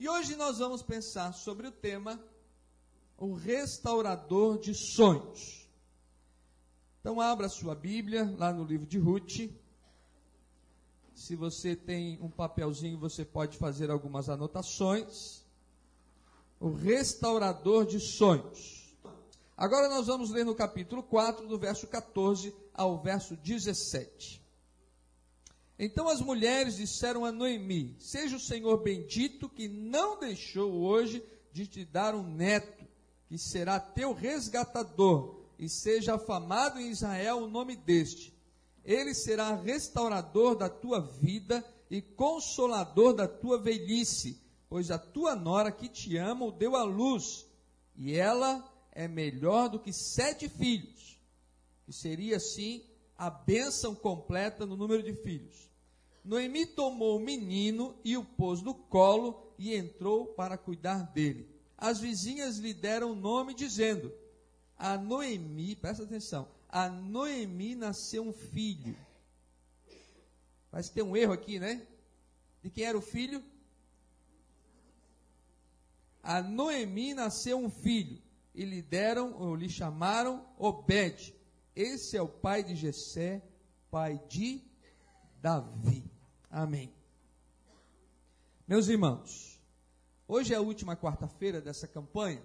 E hoje nós vamos pensar sobre o tema o restaurador de sonhos. Então abra sua Bíblia lá no livro de Ruth. Se você tem um papelzinho, você pode fazer algumas anotações. O restaurador de sonhos. Agora nós vamos ler no capítulo 4, do verso 14 ao verso 17. Então as mulheres disseram a Noemi: Seja o Senhor bendito que não deixou hoje de te dar um neto, que será teu resgatador, e seja afamado em Israel o nome deste. Ele será restaurador da tua vida e consolador da tua velhice, pois a tua nora que te ama o deu à luz, e ela é melhor do que sete filhos, que seria assim a bênção completa no número de filhos. Noemi tomou o menino e o pôs no colo e entrou para cuidar dele. As vizinhas lhe deram o nome, dizendo: A Noemi, presta atenção, a Noemi nasceu um filho. Mas tem um erro aqui, né? De quem era o filho? A Noemi nasceu um filho, e lhe deram, ou lhe chamaram Obed. Esse é o pai de Jessé, pai de Davi. Amém. Meus irmãos, hoje é a última quarta-feira dessa campanha,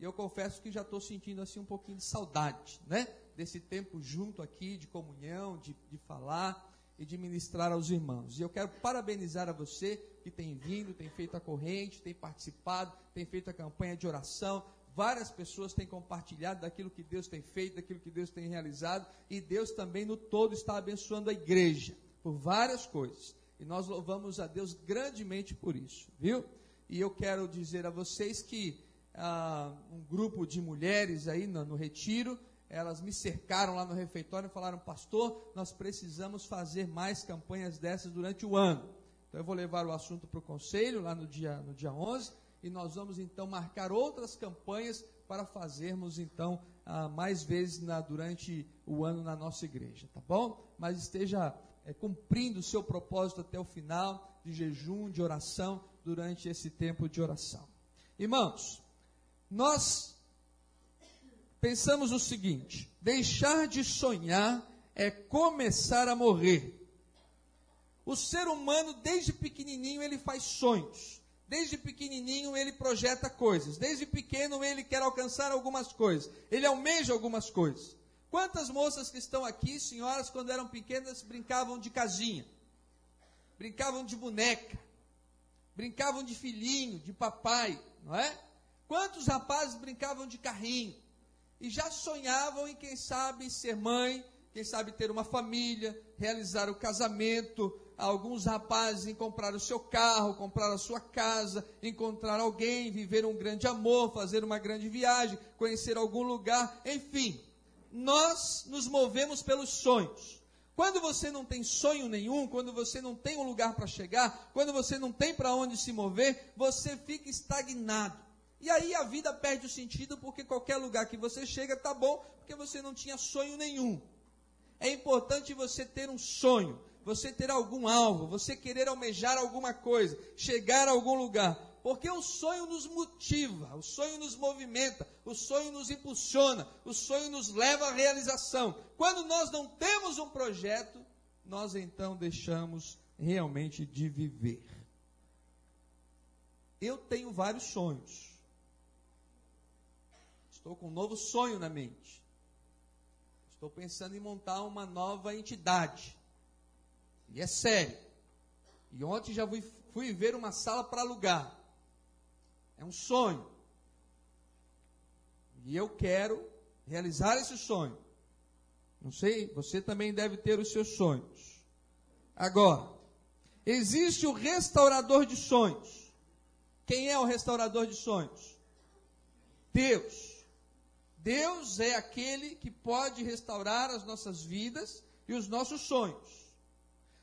e eu confesso que já estou sentindo assim um pouquinho de saudade, né? Desse tempo junto aqui, de comunhão, de, de falar e de ministrar aos irmãos. E eu quero parabenizar a você que tem vindo, tem feito a corrente, tem participado, tem feito a campanha de oração, Várias pessoas têm compartilhado daquilo que Deus tem feito, daquilo que Deus tem realizado, e Deus também no todo está abençoando a igreja por várias coisas. E nós louvamos a Deus grandemente por isso, viu? E eu quero dizer a vocês que ah, um grupo de mulheres aí no, no retiro, elas me cercaram lá no refeitório e falaram, pastor, nós precisamos fazer mais campanhas dessas durante o ano. Então eu vou levar o assunto para o conselho lá no dia, no dia 11 e nós vamos então marcar outras campanhas para fazermos então ah, mais vezes na, durante o ano na nossa igreja, tá bom? Mas esteja é, cumprindo o seu propósito até o final de jejum, de oração, durante esse tempo de oração. Irmãos, nós pensamos o seguinte: deixar de sonhar é começar a morrer. O ser humano, desde pequenininho, ele faz sonhos. Desde pequenininho ele projeta coisas. Desde pequeno ele quer alcançar algumas coisas. Ele almeja algumas coisas. Quantas moças que estão aqui, senhoras, quando eram pequenas, brincavam de casinha, brincavam de boneca, brincavam de filhinho, de papai, não é? Quantos rapazes brincavam de carrinho e já sonhavam em, quem sabe, ser mãe, quem sabe ter uma família, realizar o casamento, alguns rapazes em comprar o seu carro, comprar a sua casa, encontrar alguém, viver um grande amor, fazer uma grande viagem, conhecer algum lugar, enfim. Nós nos movemos pelos sonhos. Quando você não tem sonho nenhum, quando você não tem um lugar para chegar, quando você não tem para onde se mover, você fica estagnado. E aí a vida perde o sentido porque qualquer lugar que você chega está bom, porque você não tinha sonho nenhum. É importante você ter um sonho, você ter algum alvo, você querer almejar alguma coisa, chegar a algum lugar. Porque o sonho nos motiva, o sonho nos movimenta, o sonho nos impulsiona, o sonho nos leva à realização. Quando nós não temos um projeto, nós então deixamos realmente de viver. Eu tenho vários sonhos. Estou com um novo sonho na mente. Estou pensando em montar uma nova entidade. E é sério. E ontem já fui, fui ver uma sala para alugar. É um sonho. E eu quero realizar esse sonho. Não sei, você também deve ter os seus sonhos. Agora, existe o restaurador de sonhos. Quem é o restaurador de sonhos? Deus. Deus é aquele que pode restaurar as nossas vidas e os nossos sonhos.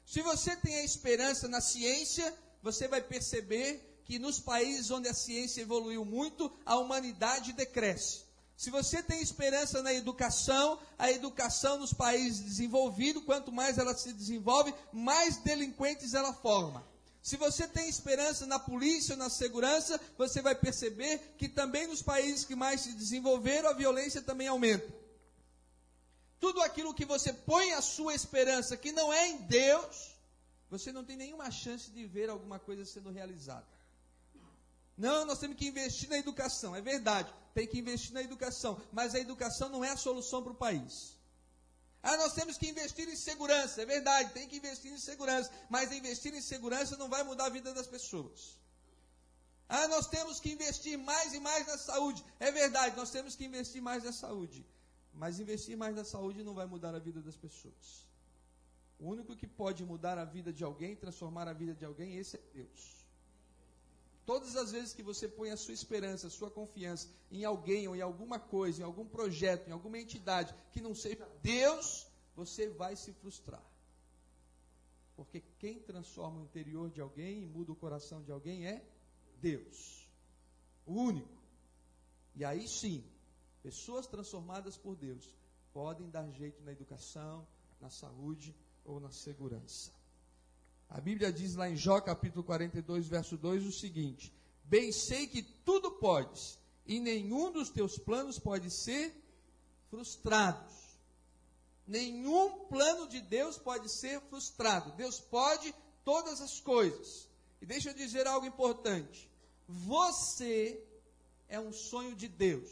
Se você tem a esperança na ciência, você vai perceber que nos países onde a ciência evoluiu muito, a humanidade decresce. Se você tem esperança na educação, a educação nos países desenvolvidos, quanto mais ela se desenvolve, mais delinquentes ela forma. Se você tem esperança na polícia ou na segurança, você vai perceber que também nos países que mais se desenvolveram, a violência também aumenta. Tudo aquilo que você põe a sua esperança, que não é em Deus, você não tem nenhuma chance de ver alguma coisa sendo realizada. Não, nós temos que investir na educação, é verdade, tem que investir na educação, mas a educação não é a solução para o país. Ah, nós temos que investir em segurança. É verdade, tem que investir em segurança. Mas investir em segurança não vai mudar a vida das pessoas. Ah, nós temos que investir mais e mais na saúde. É verdade, nós temos que investir mais na saúde. Mas investir mais na saúde não vai mudar a vida das pessoas. O único que pode mudar a vida de alguém, transformar a vida de alguém, esse é Deus. Todas as vezes que você põe a sua esperança, a sua confiança em alguém ou em alguma coisa, em algum projeto, em alguma entidade que não seja Deus, você vai se frustrar. Porque quem transforma o interior de alguém e muda o coração de alguém é Deus. O único. E aí sim, pessoas transformadas por Deus podem dar jeito na educação, na saúde ou na segurança. A Bíblia diz lá em Jó capítulo 42, verso 2 o seguinte: Bem sei que tudo podes, e nenhum dos teus planos pode ser frustrado. Nenhum plano de Deus pode ser frustrado. Deus pode todas as coisas. E deixa eu dizer algo importante. Você é um sonho de Deus.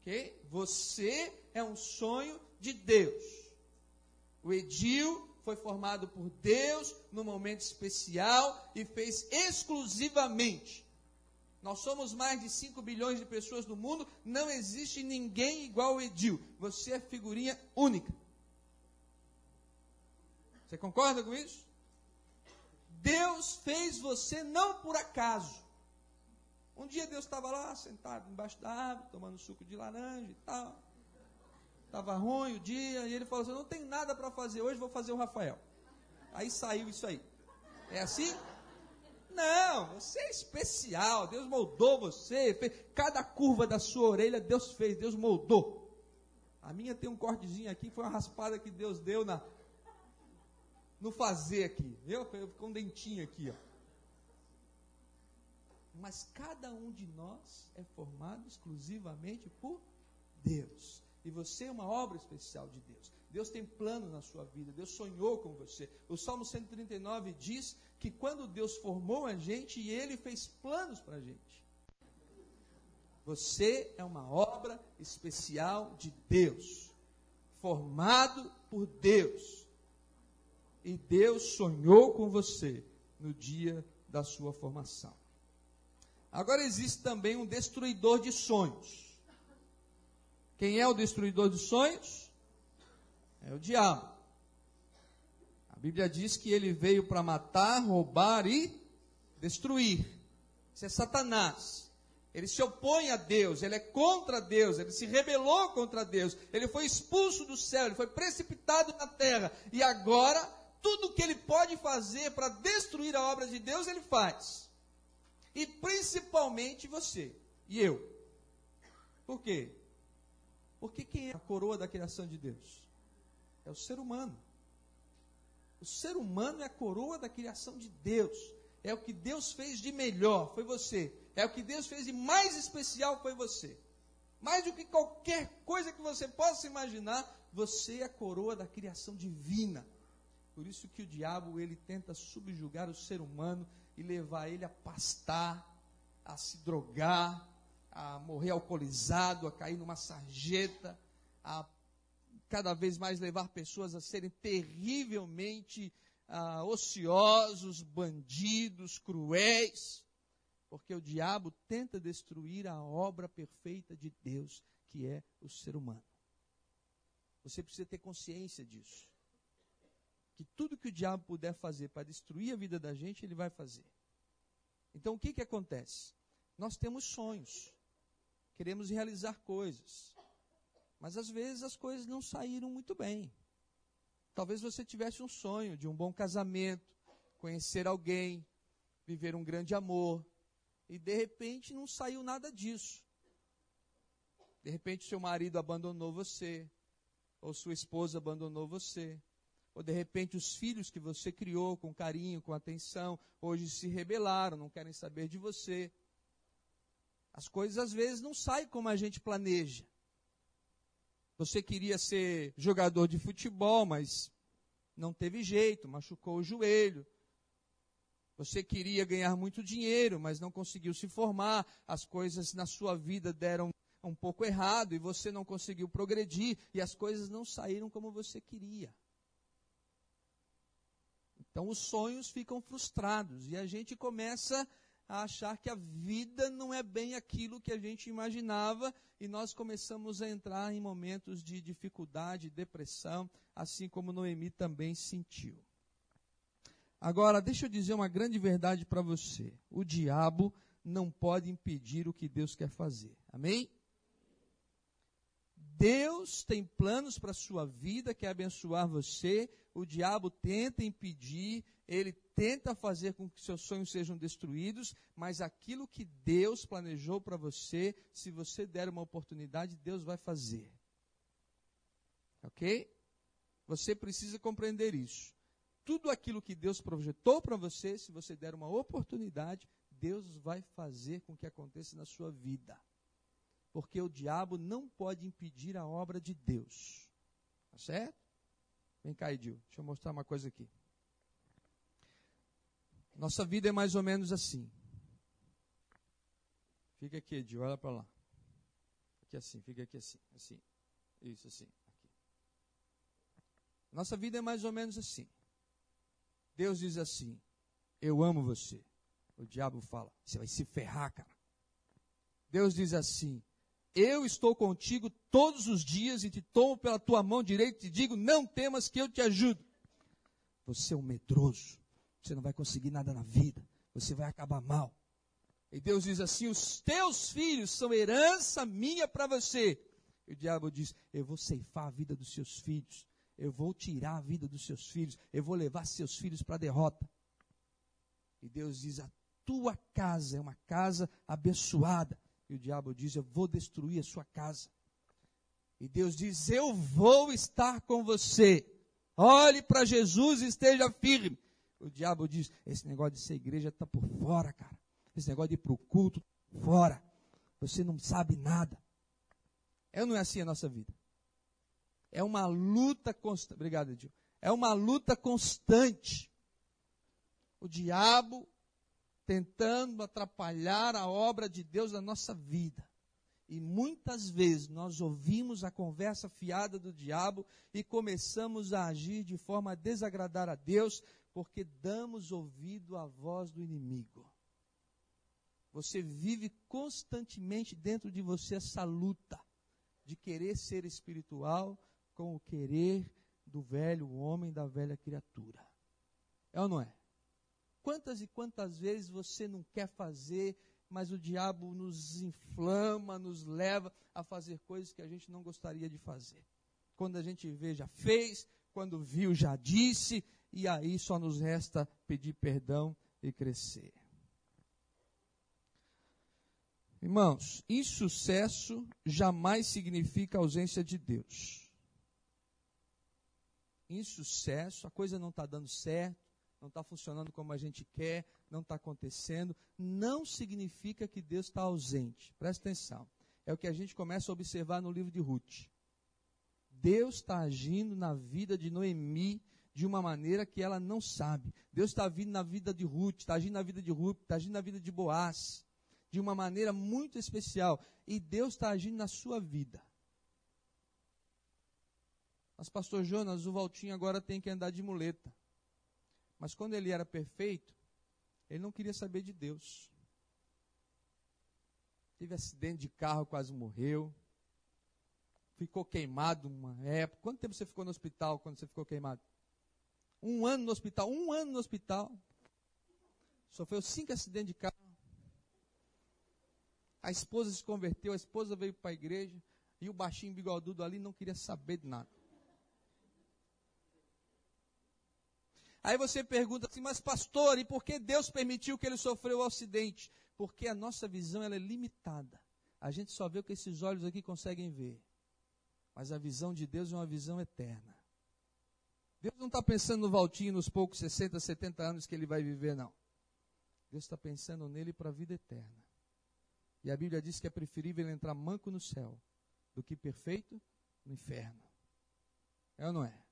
Ok? Você é um sonho de Deus. O Edil foi formado por Deus no momento especial e fez exclusivamente. Nós somos mais de 5 bilhões de pessoas no mundo, não existe ninguém igual ao Edil. Você é figurinha única. Você concorda com isso? Deus fez você não por acaso. Um dia Deus estava lá, sentado embaixo da árvore, tomando suco de laranja e tal. Estava ruim o dia, e ele falou assim: não tem nada para fazer hoje, vou fazer o Rafael. Aí saiu isso aí. É assim? Não, você é especial. Deus moldou você. Fez, cada curva da sua orelha Deus fez, Deus moldou. A minha tem um cortezinho aqui, foi uma raspada que Deus deu na no fazer aqui. Viu? Ficou um dentinho aqui, ó. Mas cada um de nós é formado exclusivamente por Deus. E você é uma obra especial de Deus. Deus tem plano na sua vida, Deus sonhou com você. O Salmo 139 diz que quando Deus formou a gente, Ele fez planos para a gente. Você é uma obra especial de Deus, formado por Deus. E Deus sonhou com você no dia da sua formação. Agora existe também um destruidor de sonhos. Quem é o destruidor de sonhos? É o diabo. A Bíblia diz que ele veio para matar, roubar e destruir. Isso é Satanás. Ele se opõe a Deus, ele é contra Deus, ele se rebelou contra Deus, ele foi expulso do céu, ele foi precipitado na terra, e agora tudo que ele pode fazer para destruir a obra de Deus, ele faz. E principalmente você e eu. Por quê? Porque quem é a coroa da criação de Deus? É o ser humano. O ser humano é a coroa da criação de Deus. É o que Deus fez de melhor, foi você. É o que Deus fez de mais especial, foi você. Mais do que qualquer coisa que você possa imaginar, você é a coroa da criação divina. Por isso que o diabo ele tenta subjugar o ser humano e levar ele a pastar, a se drogar, a morrer alcoolizado, a cair numa sarjeta, a cada vez mais levar pessoas a serem terrivelmente ah, ociosos, bandidos, cruéis, porque o diabo tenta destruir a obra perfeita de Deus, que é o ser humano. Você precisa ter consciência disso. Que tudo que o diabo puder fazer para destruir a vida da gente, ele vai fazer. Então o que, que acontece? Nós temos sonhos queremos realizar coisas. Mas às vezes as coisas não saíram muito bem. Talvez você tivesse um sonho de um bom casamento, conhecer alguém, viver um grande amor, e de repente não saiu nada disso. De repente seu marido abandonou você, ou sua esposa abandonou você, Ou de repente os filhos que você criou com carinho, com atenção, hoje se rebelaram, não querem saber de você. As coisas às vezes não saem como a gente planeja. Você queria ser jogador de futebol, mas não teve jeito, machucou o joelho. Você queria ganhar muito dinheiro, mas não conseguiu se formar. As coisas na sua vida deram um pouco errado e você não conseguiu progredir e as coisas não saíram como você queria. Então os sonhos ficam frustrados e a gente começa a achar que a vida não é bem aquilo que a gente imaginava e nós começamos a entrar em momentos de dificuldade, depressão, assim como Noemi também sentiu. Agora, deixa eu dizer uma grande verdade para você: o diabo não pode impedir o que Deus quer fazer. Amém? Deus tem planos para a sua vida, quer abençoar você. O diabo tenta impedir, ele tenta fazer com que seus sonhos sejam destruídos, mas aquilo que Deus planejou para você, se você der uma oportunidade, Deus vai fazer. Ok? Você precisa compreender isso. Tudo aquilo que Deus projetou para você, se você der uma oportunidade, Deus vai fazer com que aconteça na sua vida porque o diabo não pode impedir a obra de Deus. Tá certo? Vem cá, Edil, deixa eu mostrar uma coisa aqui. Nossa vida é mais ou menos assim. Fica aqui, Edil, olha para lá. Aqui assim, fica aqui assim, assim. Isso, assim. Aqui. Nossa vida é mais ou menos assim. Deus diz assim: Eu amo você. O diabo fala: Você vai se ferrar, cara. Deus diz assim: eu estou contigo todos os dias e te tomo pela tua mão direita e te digo: não temas que eu te ajudo. Você é um medroso, você não vai conseguir nada na vida, você vai acabar mal. E Deus diz assim: os teus filhos são herança minha para você. E o diabo diz: eu vou ceifar a vida dos seus filhos, eu vou tirar a vida dos seus filhos, eu vou levar seus filhos para a derrota. E Deus diz: a tua casa é uma casa abençoada e o diabo diz: Eu vou destruir a sua casa. E Deus diz: Eu vou estar com você. Olhe para Jesus e esteja firme. O diabo diz: Esse negócio de ser igreja está por fora, cara. Esse negócio de ir para o culto, fora. Você não sabe nada. É ou não é assim a nossa vida? É uma luta constante. Obrigado, Edil. É uma luta constante. O diabo tentando atrapalhar a obra de Deus na nossa vida. E muitas vezes nós ouvimos a conversa fiada do diabo e começamos a agir de forma a desagradar a Deus, porque damos ouvido à voz do inimigo. Você vive constantemente dentro de você essa luta de querer ser espiritual com o querer do velho homem, da velha criatura. É ou não é? Quantas e quantas vezes você não quer fazer, mas o diabo nos inflama, nos leva a fazer coisas que a gente não gostaria de fazer. Quando a gente vê, já fez, quando viu, já disse, e aí só nos resta pedir perdão e crescer. Irmãos, insucesso jamais significa ausência de Deus. Insucesso, a coisa não está dando certo, não está funcionando como a gente quer, não está acontecendo, não significa que Deus está ausente. Presta atenção. É o que a gente começa a observar no livro de Ruth. Deus está agindo na vida de Noemi de uma maneira que ela não sabe. Deus está vindo na vida de Ruth, está agindo na vida de Ruth, está agindo na vida de Boaz, de uma maneira muito especial. E Deus está agindo na sua vida. Mas, pastor Jonas, o Valtinho agora tem que andar de muleta. Mas quando ele era perfeito, ele não queria saber de Deus. Teve acidente de carro, quase morreu. Ficou queimado uma época. Quanto tempo você ficou no hospital quando você ficou queimado? Um ano no hospital, um ano no hospital. Sofreu cinco acidentes de carro. A esposa se converteu, a esposa veio para a igreja e o baixinho bigodudo ali não queria saber de nada. Aí você pergunta assim, mas pastor, e por que Deus permitiu que ele sofreu o acidente? Porque a nossa visão ela é limitada. A gente só vê o que esses olhos aqui conseguem ver. Mas a visão de Deus é uma visão eterna. Deus não está pensando no Valtinho nos poucos 60, 70 anos que ele vai viver, não. Deus está pensando nele para a vida eterna. E a Bíblia diz que é preferível entrar manco no céu do que perfeito no inferno. É ou não é?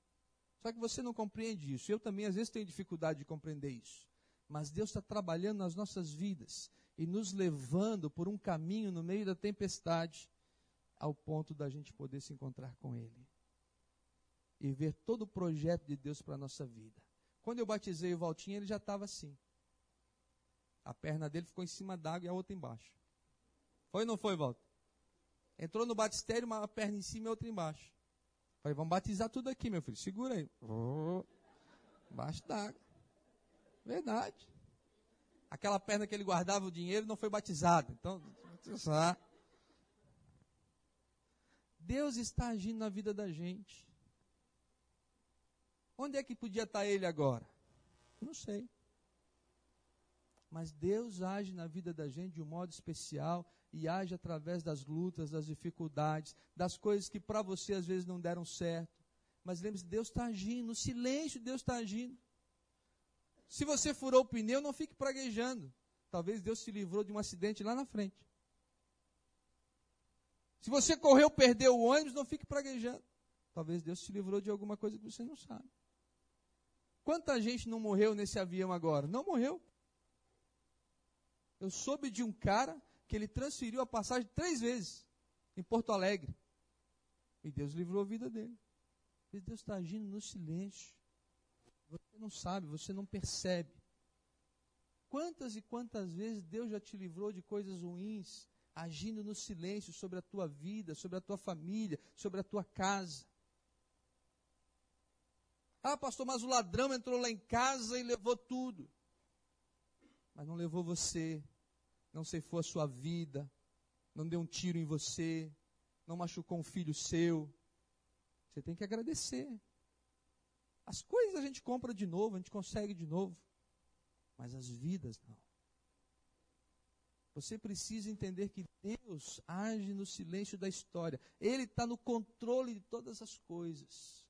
Só que você não compreende isso. Eu também, às vezes, tenho dificuldade de compreender isso. Mas Deus está trabalhando nas nossas vidas e nos levando por um caminho no meio da tempestade, ao ponto da gente poder se encontrar com Ele e ver todo o projeto de Deus para a nossa vida. Quando eu batizei o Valtinho, ele já estava assim. A perna dele ficou em cima d'água e a outra embaixo. Foi ou não foi, Walter? Entrou no batistério, uma perna em cima e outra embaixo. Falei, vamos batizar tudo aqui, meu filho. Segura aí. Oh, embaixo d'água. Verdade. Aquela perna que ele guardava o dinheiro não foi batizada. Então, batizar. Deus está agindo na vida da gente. Onde é que podia estar ele agora? Não sei. Mas Deus age na vida da gente de um modo especial e age através das lutas, das dificuldades, das coisas que para você às vezes não deram certo. Mas lembre-se, Deus está agindo, no silêncio Deus está agindo. Se você furou o pneu, não fique praguejando. Talvez Deus se livrou de um acidente lá na frente. Se você correu, perdeu o ônibus, não fique praguejando. Talvez Deus se livrou de alguma coisa que você não sabe. Quanta gente não morreu nesse avião agora? Não morreu. Eu soube de um cara que ele transferiu a passagem três vezes em Porto Alegre. E Deus livrou a vida dele. E Deus está agindo no silêncio. Você não sabe, você não percebe. Quantas e quantas vezes Deus já te livrou de coisas ruins, agindo no silêncio sobre a tua vida, sobre a tua família, sobre a tua casa. Ah, pastor, mas o ladrão entrou lá em casa e levou tudo. Mas não levou você, não ceifou a sua vida, não deu um tiro em você, não machucou um filho seu. Você tem que agradecer. As coisas a gente compra de novo, a gente consegue de novo, mas as vidas não. Você precisa entender que Deus age no silêncio da história. Ele está no controle de todas as coisas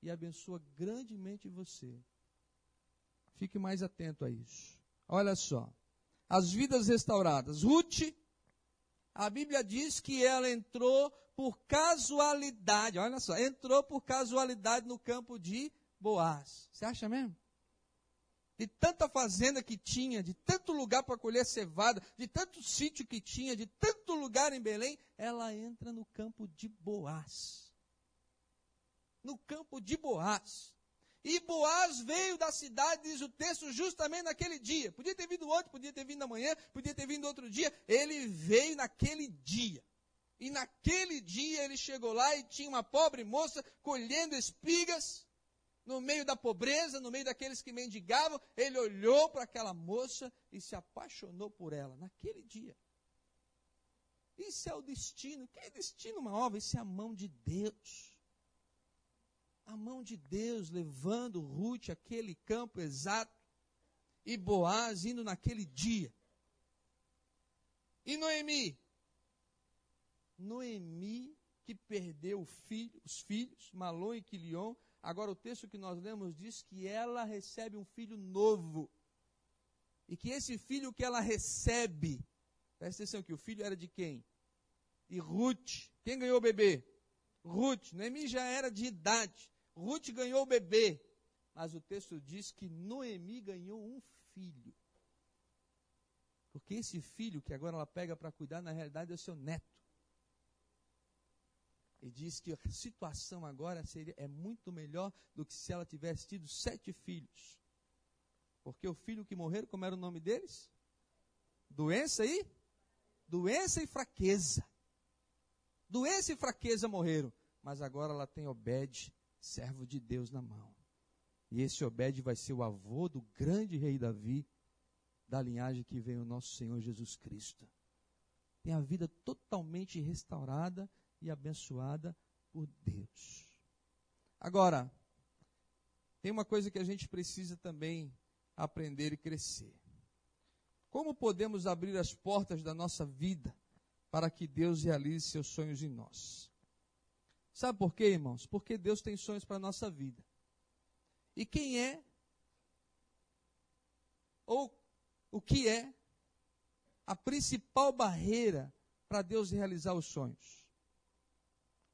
e abençoa grandemente você. Fique mais atento a isso. Olha só. As vidas restauradas. Ruth, a Bíblia diz que ela entrou por casualidade. Olha só, entrou por casualidade no campo de Boaz. Você acha mesmo? De tanta fazenda que tinha, de tanto lugar para colher cevada, de tanto sítio que tinha, de tanto lugar em Belém, ela entra no campo de Boaz. No campo de Boaz. E Boaz veio da cidade, diz o texto, justamente naquele dia. Podia ter vindo ontem, podia ter vindo amanhã, podia ter vindo outro dia. Ele veio naquele dia. E naquele dia ele chegou lá e tinha uma pobre moça colhendo espigas no meio da pobreza, no meio daqueles que mendigavam, ele olhou para aquela moça e se apaixonou por ela, naquele dia. Isso é o destino. Que é destino, uma obra? Isso é a mão de Deus. A mão de Deus levando Ruth aquele campo exato e Boaz indo naquele dia. E Noemi? Noemi que perdeu filho, os filhos, Malon e Quilion, Agora, o texto que nós lemos diz que ela recebe um filho novo. E que esse filho que ela recebe, presta atenção que o filho era de quem? De Ruth. Quem ganhou o bebê? Ruth. Noemi já era de idade. Ruth ganhou o bebê. Mas o texto diz que Noemi ganhou um filho. Porque esse filho que agora ela pega para cuidar, na realidade é o seu neto. E diz que a situação agora seria, é muito melhor do que se ela tivesse tido sete filhos. Porque o filho que morreram, como era o nome deles? Doença e? Doença e fraqueza. Doença e fraqueza morreram. Mas agora ela tem Obed, servo de Deus, na mão. E esse Obed vai ser o avô do grande rei Davi, da linhagem que vem o nosso Senhor Jesus Cristo. Tem a vida totalmente restaurada e abençoada por Deus. Agora, tem uma coisa que a gente precisa também aprender e crescer. Como podemos abrir as portas da nossa vida para que Deus realize seus sonhos em nós? Sabe por quê, irmãos? Porque Deus tem sonhos para a nossa vida. E quem é, ou o que é, a principal barreira para Deus realizar os sonhos?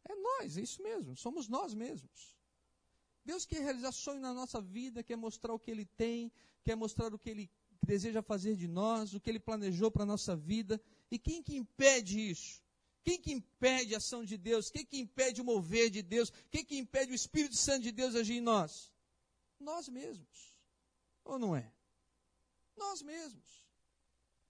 É nós, é isso mesmo, somos nós mesmos. Deus quer realizar sonho na nossa vida, quer mostrar o que Ele tem, quer mostrar o que Ele deseja fazer de nós, o que Ele planejou para a nossa vida. E quem que impede isso? Quem que impede a ação de Deus? Quem que impede o mover de Deus? Quem que impede o Espírito Santo de Deus agir em nós? Nós mesmos. Ou não é? Nós mesmos.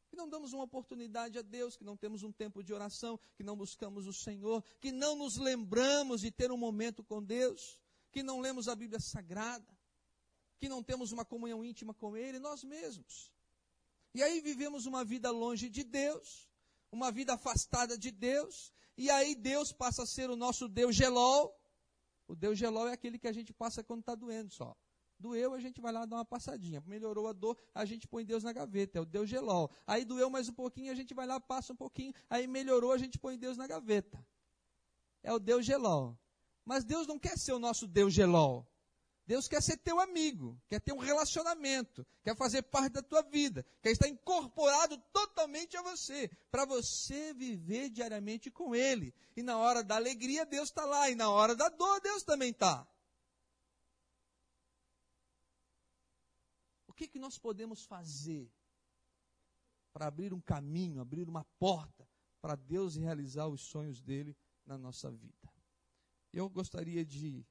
Que não damos uma oportunidade a Deus, que não temos um tempo de oração, que não buscamos o Senhor, que não nos lembramos de ter um momento com Deus, que não lemos a Bíblia Sagrada, que não temos uma comunhão íntima com Ele, nós mesmos. E aí vivemos uma vida longe de Deus, uma vida afastada de Deus, e aí Deus passa a ser o nosso Deus gelol. O Deus gelol é aquele que a gente passa quando está doendo só. Doeu, a gente vai lá dar uma passadinha. Melhorou a dor, a gente põe Deus na gaveta. É o Deus gelol. Aí doeu mais um pouquinho, a gente vai lá, passa um pouquinho. Aí melhorou, a gente põe Deus na gaveta. É o Deus gelol. Mas Deus não quer ser o nosso Deus gelol. Deus quer ser teu amigo, quer ter um relacionamento, quer fazer parte da tua vida, quer estar incorporado totalmente a você, para você viver diariamente com Ele. E na hora da alegria, Deus está lá, e na hora da dor, Deus também está. O que, que nós podemos fazer para abrir um caminho, abrir uma porta para Deus realizar os sonhos dele na nossa vida? Eu gostaria de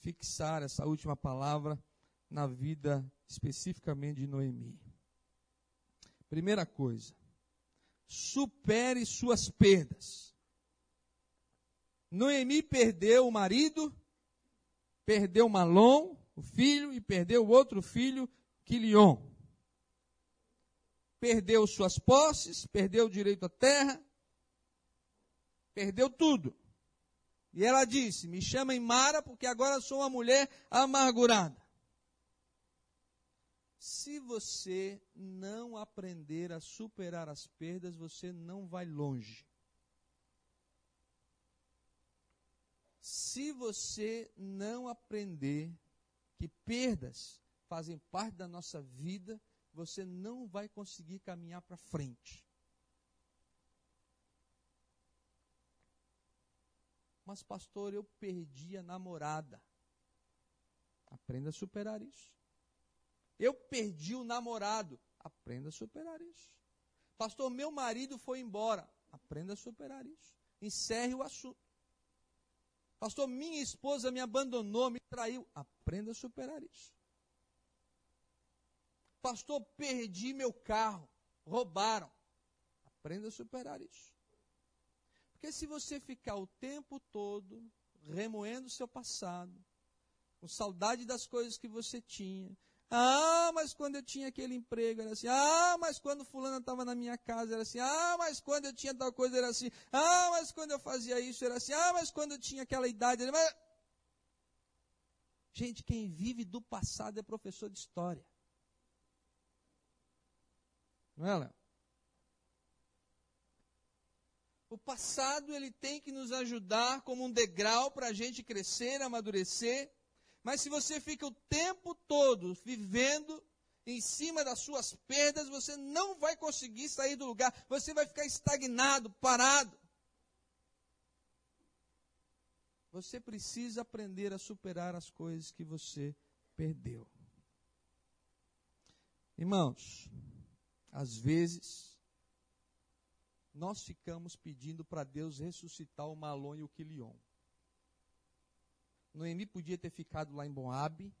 fixar essa última palavra na vida especificamente de Noemi. Primeira coisa, supere suas perdas. Noemi perdeu o marido, perdeu Malom, o filho, e perdeu o outro filho, Quilion. Perdeu suas posses, perdeu o direito à terra, perdeu tudo. E ela disse: Me chamem Mara, porque agora sou uma mulher amargurada. Se você não aprender a superar as perdas, você não vai longe. Se você não aprender que perdas fazem parte da nossa vida, você não vai conseguir caminhar para frente. Mas, pastor, eu perdi a namorada. Aprenda a superar isso. Eu perdi o namorado. Aprenda a superar isso. Pastor, meu marido foi embora. Aprenda a superar isso. Encerre o assunto. Pastor, minha esposa me abandonou, me traiu. Aprenda a superar isso. Pastor, perdi meu carro. Roubaram. Aprenda a superar isso. Porque se você ficar o tempo todo remoendo o seu passado, com saudade das coisas que você tinha, ah, mas quando eu tinha aquele emprego era assim. Ah, mas quando fulana estava na minha casa era assim. Ah, mas quando eu tinha tal coisa era assim. Ah, mas quando eu fazia isso era assim. Ah, mas quando eu tinha aquela idade era... Mas... Gente, quem vive do passado é professor de história. Não é, Léo? O passado ele tem que nos ajudar como um degrau para a gente crescer, amadurecer. Mas se você fica o tempo todo vivendo em cima das suas perdas, você não vai conseguir sair do lugar. Você vai ficar estagnado, parado. Você precisa aprender a superar as coisas que você perdeu. Irmãos, às vezes nós ficamos pedindo para Deus ressuscitar o Malon e o Quilion. Noemi podia ter ficado lá em Moabe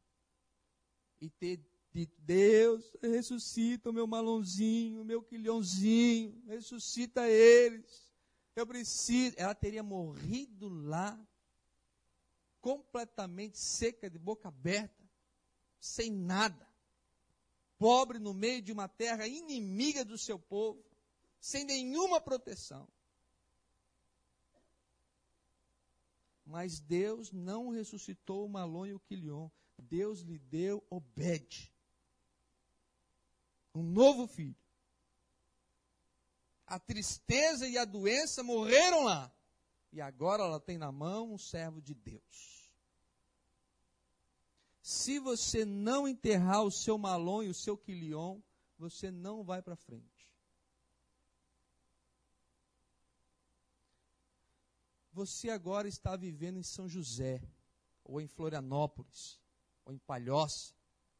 e ter dito, Deus, ressuscita o meu Malonzinho, o meu Quilhãozinho, ressuscita eles. Eu preciso. Ela teria morrido lá, completamente seca, de boca aberta, sem nada. Pobre no meio de uma terra inimiga do seu povo sem nenhuma proteção. Mas Deus não ressuscitou o Malon e o Quilion. Deus lhe deu Obed. Um novo filho. A tristeza e a doença morreram lá. E agora ela tem na mão um servo de Deus. Se você não enterrar o seu Malon e o seu Quilion, você não vai para frente. Você agora está vivendo em São José, ou em Florianópolis, ou em Palhoça,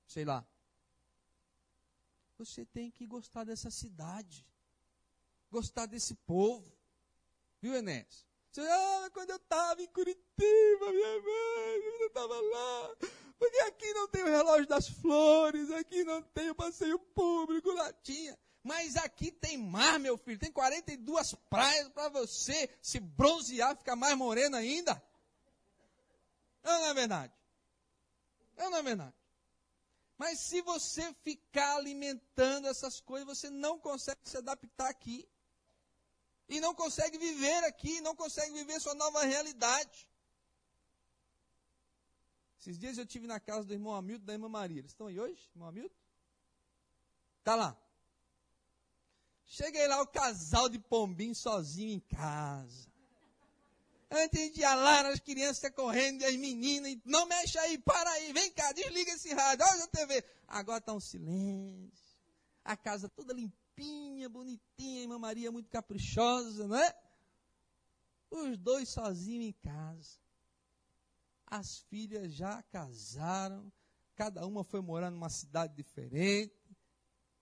sei lá. Você tem que gostar dessa cidade, gostar desse povo. Viu, Enéas? Você, ah, quando eu estava em Curitiba, minha mãe, eu estava lá. Porque aqui não tem o relógio das flores, aqui não tem o passeio público, lá tinha. Mas aqui tem mar, meu filho. Tem 42 praias para você se bronzear, ficar mais moreno ainda. Não, não é verdade? Não, não é verdade? Mas se você ficar alimentando essas coisas, você não consegue se adaptar aqui. E não consegue viver aqui, não consegue viver sua nova realidade. Esses dias eu tive na casa do irmão Hamilton da irmã Maria. Eles estão aí hoje, irmão Hamilton? Tá lá. Cheguei lá, o casal de pombinho sozinho em casa. Antes de lá, as crianças correndo e as meninas, não mexe aí, para aí, vem cá, desliga esse rádio, olha a TV. Agora está um silêncio. A casa toda limpinha, bonitinha, irmã Maria muito caprichosa, não é? Os dois sozinhos em casa. As filhas já casaram, cada uma foi morar numa cidade diferente.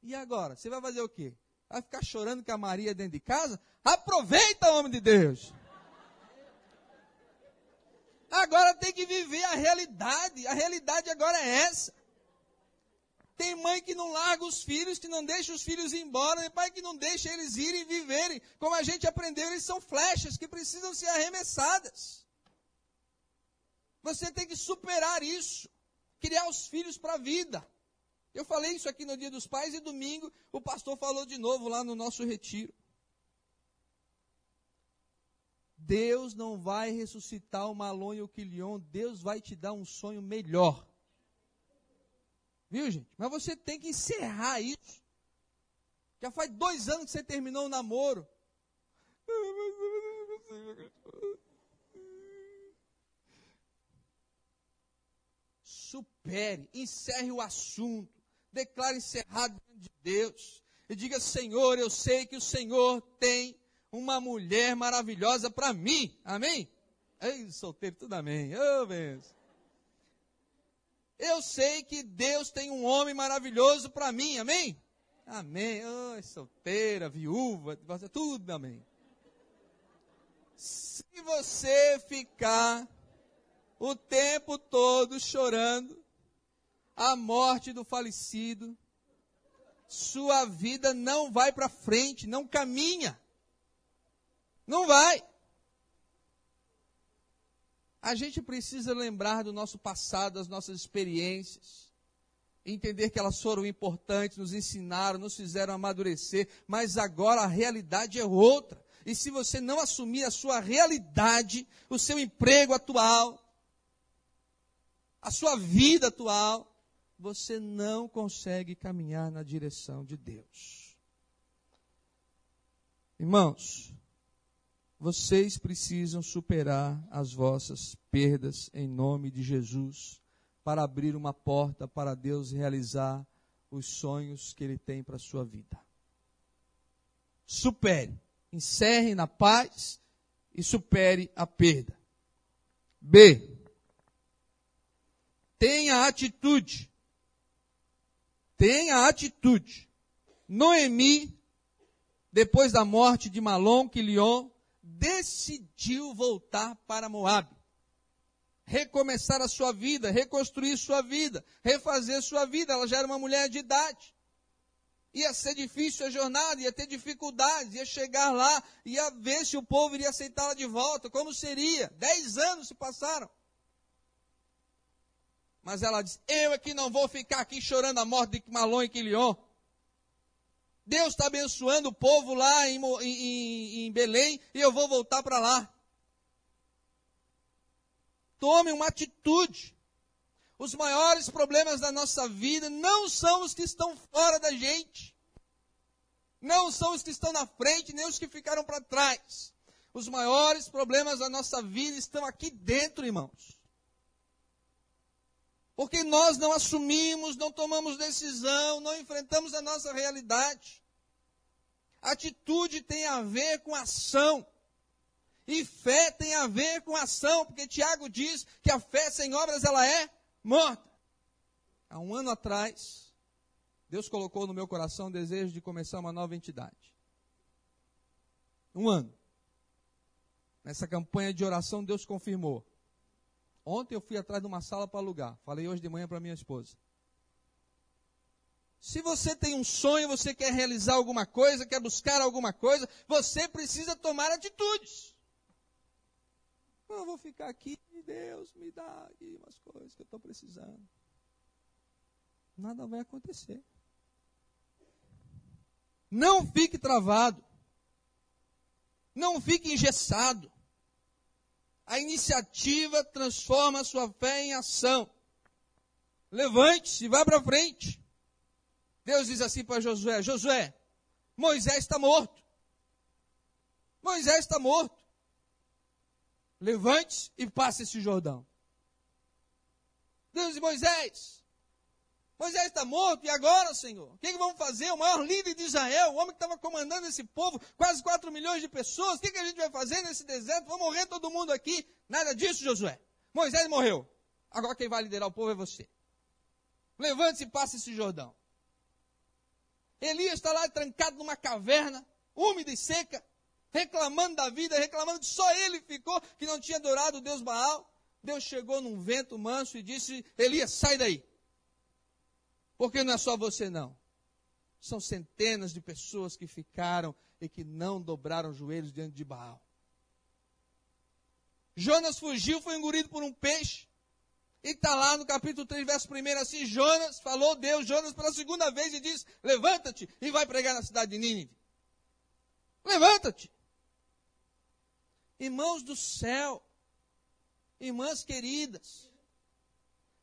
E agora? Você vai fazer o quê? Vai ficar chorando com a Maria dentro de casa? Aproveita, homem de Deus! Agora tem que viver a realidade. A realidade agora é essa. Tem mãe que não larga os filhos, que não deixa os filhos ir embora, tem pai que não deixa eles irem viverem. Como a gente aprendeu, eles são flechas que precisam ser arremessadas. Você tem que superar isso. Criar os filhos para a vida. Eu falei isso aqui no dia dos pais e domingo o pastor falou de novo lá no nosso retiro. Deus não vai ressuscitar o Malon e o Quilion, Deus vai te dar um sonho melhor. Viu, gente? Mas você tem que encerrar isso. Já faz dois anos que você terminou o namoro. Supere, encerre o assunto, declare encerrado diante de Deus e diga: Senhor, eu sei que o Senhor tem uma mulher maravilhosa para mim. Amém? Ei, solteiro, tudo amém. Oh. Eu sei que Deus tem um homem maravilhoso para mim. Amém? Amém. Oh, solteira, viúva, tudo amém. Se você ficar o tempo todo chorando a morte do falecido, sua vida não vai para frente, não caminha. Não vai. A gente precisa lembrar do nosso passado, das nossas experiências, entender que elas foram importantes, nos ensinaram, nos fizeram amadurecer, mas agora a realidade é outra. E se você não assumir a sua realidade, o seu emprego atual, a sua vida atual, você não consegue caminhar na direção de Deus. Irmãos, vocês precisam superar as vossas perdas em nome de Jesus para abrir uma porta para Deus realizar os sonhos que Ele tem para a sua vida. Supere, encerre na paz e supere a perda. B. Tenha atitude. Tenha atitude. Noemi, depois da morte de Malom, Quilion, decidiu voltar para Moab. Recomeçar a sua vida, reconstruir sua vida, refazer sua vida. Ela já era uma mulher de idade. Ia ser difícil a jornada, ia ter dificuldades, ia chegar lá, ia ver se o povo iria aceitá-la de volta. Como seria? Dez anos se passaram. Mas ela diz: Eu é que não vou ficar aqui chorando a morte de Malon e Quilion. Deus está abençoando o povo lá em, em, em Belém e eu vou voltar para lá. Tome uma atitude. Os maiores problemas da nossa vida não são os que estão fora da gente. Não são os que estão na frente, nem os que ficaram para trás. Os maiores problemas da nossa vida estão aqui dentro, irmãos. Porque nós não assumimos, não tomamos decisão, não enfrentamos a nossa realidade. Atitude tem a ver com ação. E fé tem a ver com ação, porque Tiago diz que a fé sem obras ela é morta. Há um ano atrás, Deus colocou no meu coração o desejo de começar uma nova entidade. Um ano. Nessa campanha de oração, Deus confirmou. Ontem eu fui atrás de uma sala para alugar. Falei hoje de manhã para minha esposa. Se você tem um sonho, você quer realizar alguma coisa, quer buscar alguma coisa, você precisa tomar atitudes. Eu vou ficar aqui, Deus me dá aqui umas coisas que eu estou precisando. Nada vai acontecer. Não fique travado. Não fique engessado. A iniciativa transforma a sua fé em ação. Levante-se, vá para frente. Deus diz assim para Josué: Josué, Moisés está morto. Moisés está morto. Levante-se e passe esse Jordão. Deus diz: Moisés, Moisés está morto, e agora, Senhor? O que, que, vamos fazer? O maior líder de Israel, o homem que estava comandando esse povo, quase 4 milhões de pessoas, o que, que a gente vai fazer nesse deserto? Vai morrer todo mundo aqui. Nada disso, Josué. Moisés morreu. Agora quem vai liderar o povo é você. Levante-se e passe esse Jordão. Elias está lá trancado numa caverna, úmida e seca, reclamando da vida, reclamando que só ele ficou, que não tinha adorado o Deus Baal. Deus chegou num vento manso e disse: Elias, sai daí. Porque não é só você, não. São centenas de pessoas que ficaram e que não dobraram joelhos diante de Baal. Jonas fugiu, foi engolido por um peixe. E está lá no capítulo 3, verso 1 assim: Jonas falou Deus, Jonas pela segunda vez e diz: Levanta-te e vai pregar na cidade de Nínive. Levanta-te. Irmãos do céu, irmãs queridas,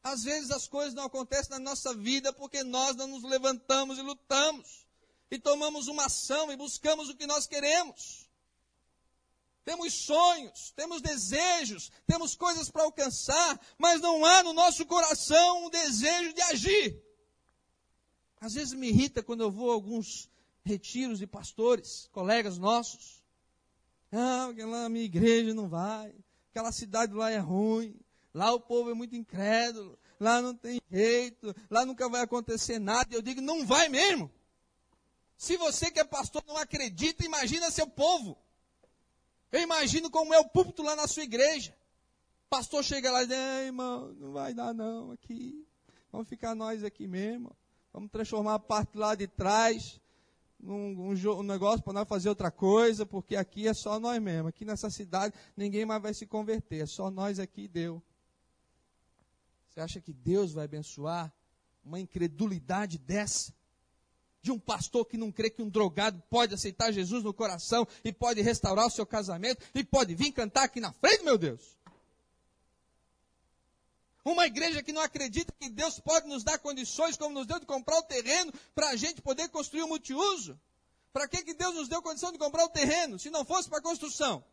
às vezes as coisas não acontecem na nossa vida porque nós não nos levantamos e lutamos. E tomamos uma ação e buscamos o que nós queremos. Temos sonhos, temos desejos, temos coisas para alcançar, mas não há no nosso coração um desejo de agir. Às vezes me irrita quando eu vou a alguns retiros de pastores, colegas nossos. Ah, aquela minha igreja não vai, aquela cidade lá é ruim, Lá o povo é muito incrédulo, lá não tem jeito, lá nunca vai acontecer nada. Eu digo, não vai mesmo. Se você que é pastor não acredita, imagina seu povo. Eu imagino como é o púlpito lá na sua igreja. O pastor chega lá e diz, irmão, não vai dar não aqui. Vamos ficar nós aqui mesmo. Vamos transformar a parte lá de trás num um, um negócio para nós fazer outra coisa, porque aqui é só nós mesmos. Aqui nessa cidade ninguém mais vai se converter. É só nós aqui e deu. Você acha que Deus vai abençoar uma incredulidade dessa? De um pastor que não crê que um drogado pode aceitar Jesus no coração e pode restaurar o seu casamento e pode vir cantar aqui na frente, meu Deus. Uma igreja que não acredita que Deus pode nos dar condições, como nos deu de comprar o terreno, para a gente poder construir o um multiuso. Para que, que Deus nos deu condição de comprar o terreno, se não fosse para a construção?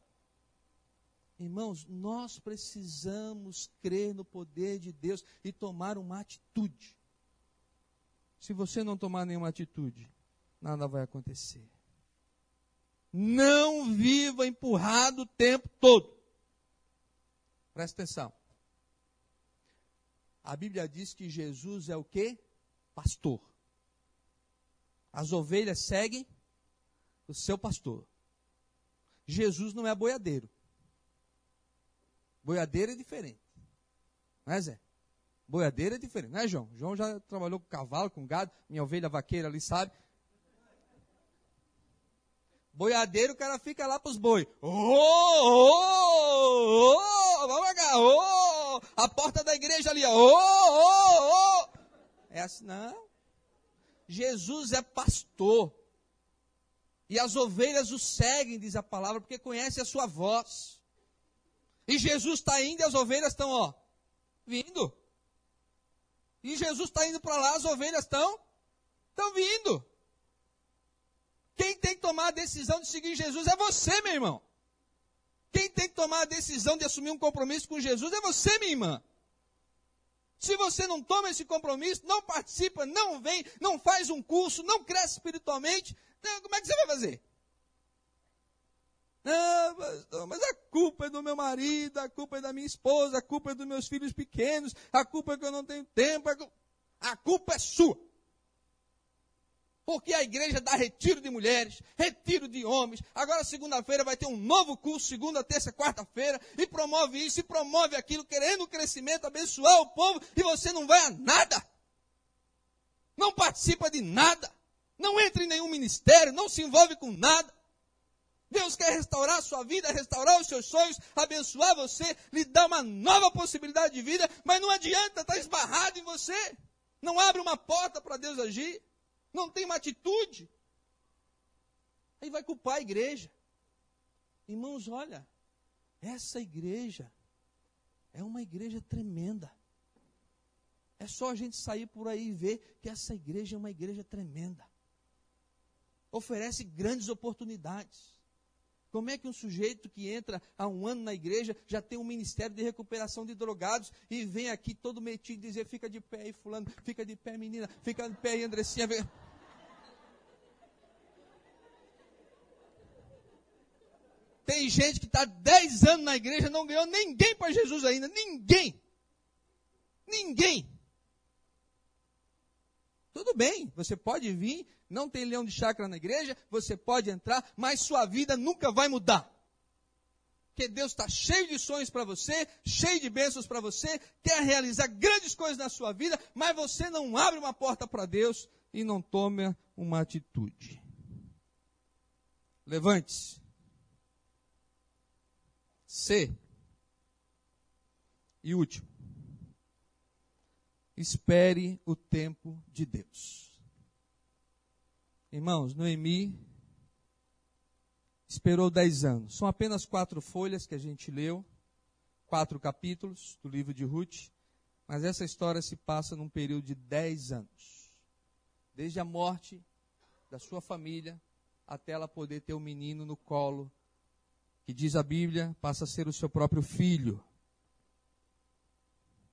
Irmãos, nós precisamos crer no poder de Deus e tomar uma atitude. Se você não tomar nenhuma atitude, nada vai acontecer. Não viva empurrado o tempo todo. Presta atenção. A Bíblia diz que Jesus é o que? Pastor. As ovelhas seguem o seu pastor. Jesus não é boiadeiro. Boiadeira é diferente. Não é, Zé? Boiadeira é diferente, não é, João? João já trabalhou com cavalo, com gado, minha ovelha vaqueira ali sabe. Boiadeiro, o cara fica lá pros boi. Ô, ô, ô, vamos cá, ô, a porta da igreja ali, ô, ô, ô. É assim, não. Jesus é pastor. E as ovelhas o seguem, diz a palavra, porque conhece a sua voz. E Jesus está indo e as ovelhas estão, ó, vindo. E Jesus está indo para lá, as ovelhas estão, estão vindo. Quem tem que tomar a decisão de seguir Jesus é você, meu irmão. Quem tem que tomar a decisão de assumir um compromisso com Jesus é você, minha irmã. Se você não toma esse compromisso, não participa, não vem, não faz um curso, não cresce espiritualmente, né, como é que você vai fazer? Não, pastor, mas a culpa é do meu marido, a culpa é da minha esposa, a culpa é dos meus filhos pequenos, a culpa é que eu não tenho tempo, a culpa é sua. Porque a igreja dá retiro de mulheres, retiro de homens. Agora, segunda-feira, vai ter um novo curso, segunda, terça, quarta-feira, e promove isso, e promove aquilo, querendo o crescimento, abençoar o povo, e você não vai a nada. Não participa de nada. Não entra em nenhum ministério, não se envolve com nada. Deus quer restaurar a sua vida, restaurar os seus sonhos, abençoar você, lhe dar uma nova possibilidade de vida, mas não adianta estar tá esbarrado em você. Não abre uma porta para Deus agir. Não tem uma atitude. Aí vai culpar a igreja. Irmãos, olha, essa igreja é uma igreja tremenda. É só a gente sair por aí e ver que essa igreja é uma igreja tremenda. Oferece grandes oportunidades. Como é que um sujeito que entra há um ano na igreja já tem um ministério de recuperação de drogados e vem aqui todo metido dizer: fica de pé aí, Fulano, fica de pé, menina, fica de pé aí, Andressinha. Tem gente que está 10 anos na igreja não ganhou ninguém para Jesus ainda. Ninguém. Ninguém. Tudo bem, você pode vir não tem leão de chácara na igreja, você pode entrar, mas sua vida nunca vai mudar. Porque Deus está cheio de sonhos para você, cheio de bênçãos para você, quer realizar grandes coisas na sua vida, mas você não abre uma porta para Deus e não toma uma atitude. Levante-se. C. E último. Espere o tempo de Deus. Irmãos, Noemi esperou dez anos. São apenas quatro folhas que a gente leu, quatro capítulos do livro de Ruth, mas essa história se passa num período de dez anos. Desde a morte da sua família até ela poder ter o um menino no colo, que diz a Bíblia, passa a ser o seu próprio filho.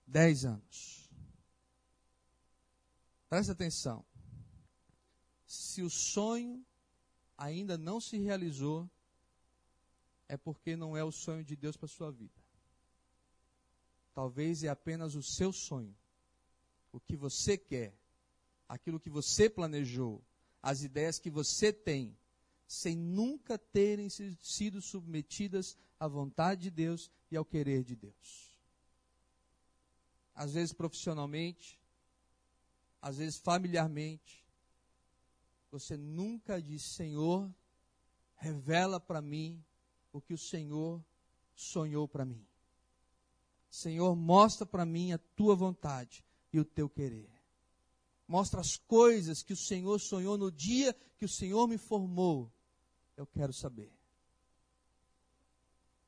Dez anos. Presta atenção se o sonho ainda não se realizou, é porque não é o sonho de Deus para sua vida. Talvez é apenas o seu sonho, o que você quer, aquilo que você planejou, as ideias que você tem, sem nunca terem sido submetidas à vontade de Deus e ao querer de Deus. Às vezes profissionalmente, às vezes familiarmente, você nunca diz, Senhor, revela para mim o que o Senhor sonhou para mim. Senhor, mostra para mim a tua vontade e o teu querer. Mostra as coisas que o Senhor sonhou no dia que o Senhor me formou. Eu quero saber.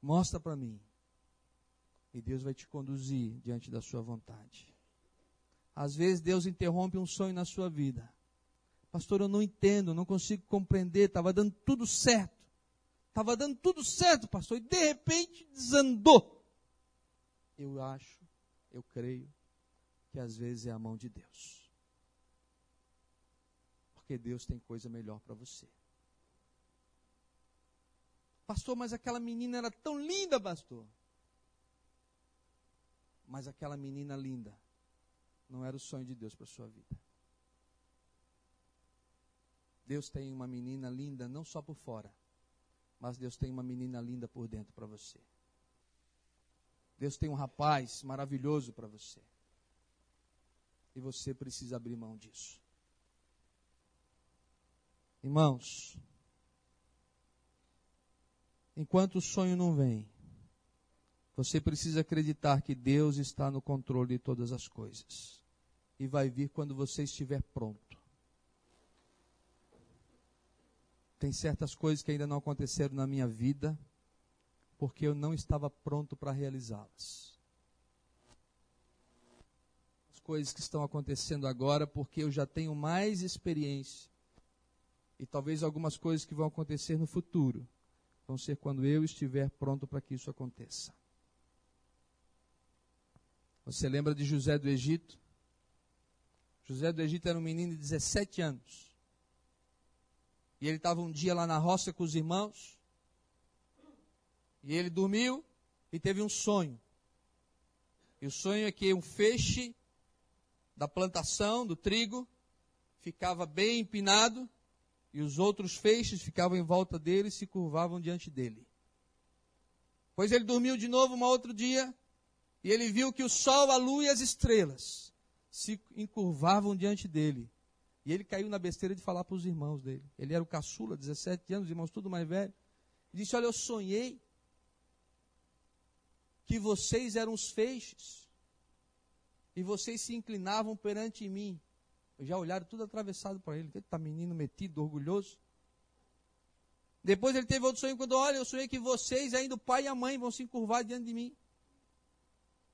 Mostra para mim. E Deus vai te conduzir diante da sua vontade. Às vezes Deus interrompe um sonho na sua vida Pastor, eu não entendo, não consigo compreender, estava dando tudo certo. Estava dando tudo certo, pastor, e de repente desandou. Eu acho, eu creio, que às vezes é a mão de Deus. Porque Deus tem coisa melhor para você. Pastor, mas aquela menina era tão linda, pastor. Mas aquela menina linda não era o sonho de Deus para sua vida. Deus tem uma menina linda não só por fora, mas Deus tem uma menina linda por dentro para você. Deus tem um rapaz maravilhoso para você. E você precisa abrir mão disso. Irmãos, enquanto o sonho não vem, você precisa acreditar que Deus está no controle de todas as coisas. E vai vir quando você estiver pronto. Tem certas coisas que ainda não aconteceram na minha vida, porque eu não estava pronto para realizá-las. As coisas que estão acontecendo agora, porque eu já tenho mais experiência. E talvez algumas coisas que vão acontecer no futuro vão ser quando eu estiver pronto para que isso aconteça. Você lembra de José do Egito? José do Egito era um menino de 17 anos. E ele estava um dia lá na roça com os irmãos. E ele dormiu e teve um sonho. E o sonho é que um feixe da plantação do trigo ficava bem empinado e os outros feixes ficavam em volta dele e se curvavam diante dele. Pois ele dormiu de novo um outro dia e ele viu que o sol, a lua e as estrelas se encurvavam diante dele. E ele caiu na besteira de falar para os irmãos dele. Ele era o caçula, 17 anos, irmãos tudo mais velho. E disse: Olha, eu sonhei que vocês eram os feixes e vocês se inclinavam perante mim. Já olharam tudo atravessado para ele. Está menino metido, orgulhoso. Depois ele teve outro sonho quando, olha, eu sonhei que vocês, ainda o pai e a mãe, vão se encurvar diante de mim.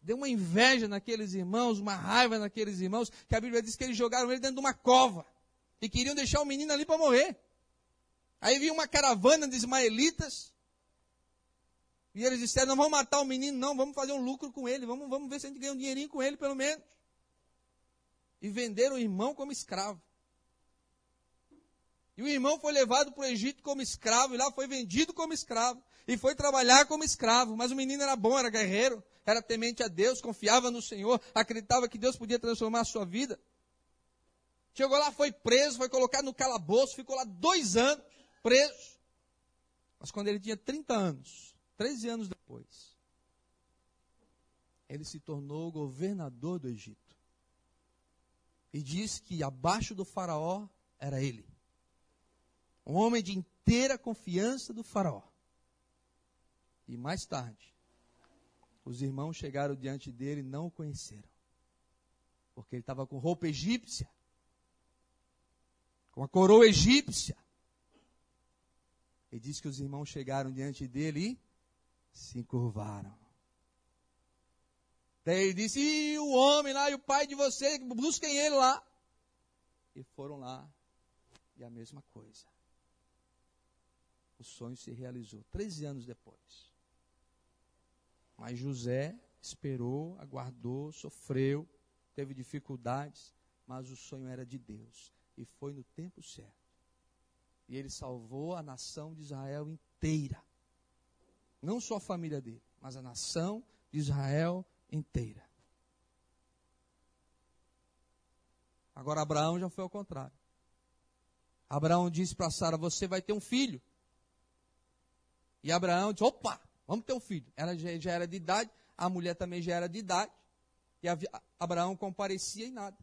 Deu uma inveja naqueles irmãos, uma raiva naqueles irmãos, que a Bíblia diz que eles jogaram ele dentro de uma cova. E queriam deixar o menino ali para morrer. Aí vinha uma caravana de ismaelitas. E eles disseram, não vamos matar o menino, não, vamos fazer um lucro com ele, vamos, vamos ver se a gente ganha um dinheirinho com ele, pelo menos. E venderam o irmão como escravo. E o irmão foi levado para o Egito como escravo, e lá foi vendido como escravo, e foi trabalhar como escravo. Mas o menino era bom, era guerreiro, era temente a Deus, confiava no Senhor, acreditava que Deus podia transformar a sua vida. Chegou lá, foi preso, foi colocado no calabouço, ficou lá dois anos preso. Mas quando ele tinha 30 anos, 13 anos depois, ele se tornou governador do Egito. E diz que abaixo do faraó era ele. Um homem de inteira confiança do faraó. E mais tarde, os irmãos chegaram diante dele e não o conheceram. Porque ele estava com roupa egípcia, com a coroa egípcia. E diz que os irmãos chegaram diante dele e se encurvaram. Daí ele disse: e o homem lá e o pai de você, busquem ele lá. E foram lá, e a mesma coisa o sonho se realizou, 13 anos depois. Mas José esperou, aguardou, sofreu, teve dificuldades, mas o sonho era de Deus e foi no tempo certo. E ele salvou a nação de Israel inteira. Não só a família dele, mas a nação de Israel inteira. Agora Abraão já foi ao contrário. Abraão disse para Sara: Você vai ter um filho. E Abraão disse: opa, vamos ter um filho. Ela já, era de idade, a mulher também já era de idade. E Abraão comparecia em nada.